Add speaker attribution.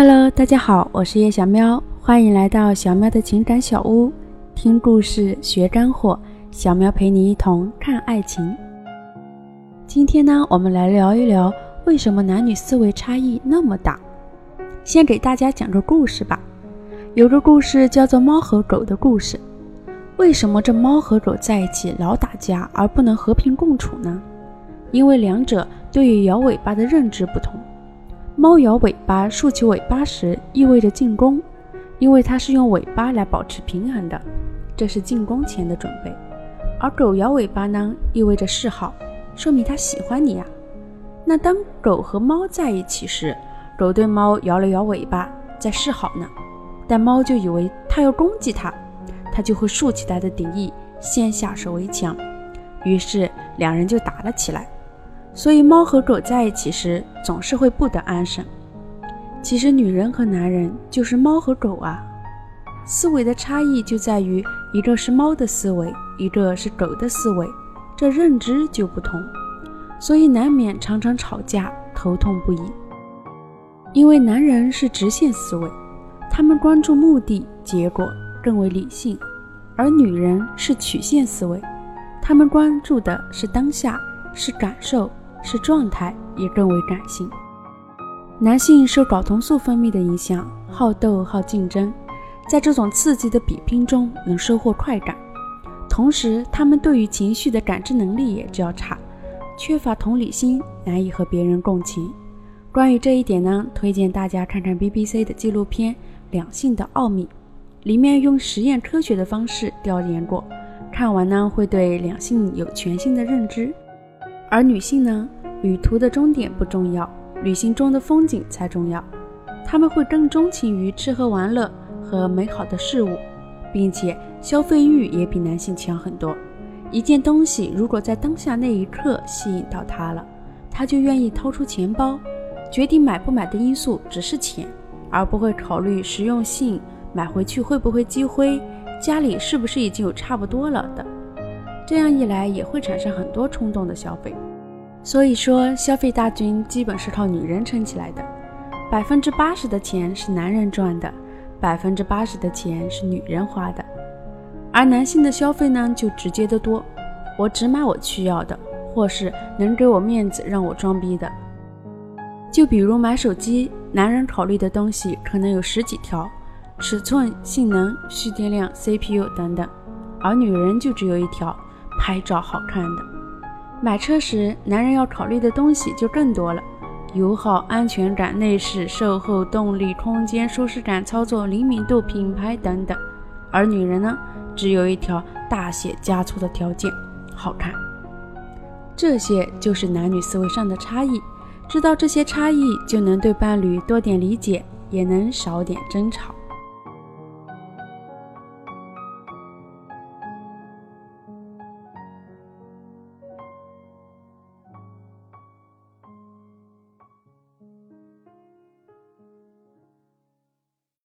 Speaker 1: Hello，大家好，我是叶小喵，欢迎来到小喵的情感小屋，听故事学干货，小喵陪你一同看爱情。今天呢，我们来聊一聊为什么男女思维差异那么大。先给大家讲个故事吧，有个故事叫做猫和狗的故事。为什么这猫和狗在一起老打架而不能和平共处呢？因为两者对于摇尾巴的认知不同。猫摇尾巴、竖起尾巴时，意味着进攻，因为它是用尾巴来保持平衡的，这是进攻前的准备。而狗摇尾巴呢，意味着示好，说明它喜欢你呀。那当狗和猫在一起时，狗对猫摇了摇尾巴，在示好呢，但猫就以为它要攻击它，它就会竖起它的敌意，先下手为强，于是两人就打了起来。所以，猫和狗在一起时总是会不得安生。其实，女人和男人就是猫和狗啊，思维的差异就在于一个是猫的思维，一个是狗的思维，这认知就不同，所以难免常常吵架，头痛不已。因为男人是直线思维，他们关注目的、结果更为理性；而女人是曲线思维，他们关注的是当下，是感受。是状态也更为感性。男性受睾酮素分泌的影响，好斗好竞争，在这种刺激的比拼中能收获快感。同时，他们对于情绪的感知能力也较差，缺乏同理心，难以和别人共情。关于这一点呢，推荐大家看看 BBC 的纪录片《两性的奥秘》，里面用实验科学的方式调研过，看完呢会对两性有全新的认知。而女性呢，旅途的终点不重要，旅行中的风景才重要。他们会更钟情于吃喝玩乐和美好的事物，并且消费欲也比男性强很多。一件东西如果在当下那一刻吸引到他了，他就愿意掏出钱包。决定买不买的因素只是钱，而不会考虑实用性、买回去会不会积灰、家里是不是已经有差不多了的。这样一来也会产生很多冲动的消费，所以说消费大军基本是靠女人撑起来的，百分之八十的钱是男人赚的，百分之八十的钱是女人花的，而男性的消费呢就直接的多，我只买我需要的，或是能给我面子让我装逼的。就比如买手机，男人考虑的东西可能有十几条，尺寸、性能、蓄电量、CPU 等等，而女人就只有一条。拍照好看的，买车时男人要考虑的东西就更多了，油耗、安全感、内饰、售后、动力、空间、舒适感、操作灵敏度、品牌等等。而女人呢，只有一条大写加粗的条件：好看。这些就是男女思维上的差异。知道这些差异，就能对伴侣多点理解，也能少点争吵。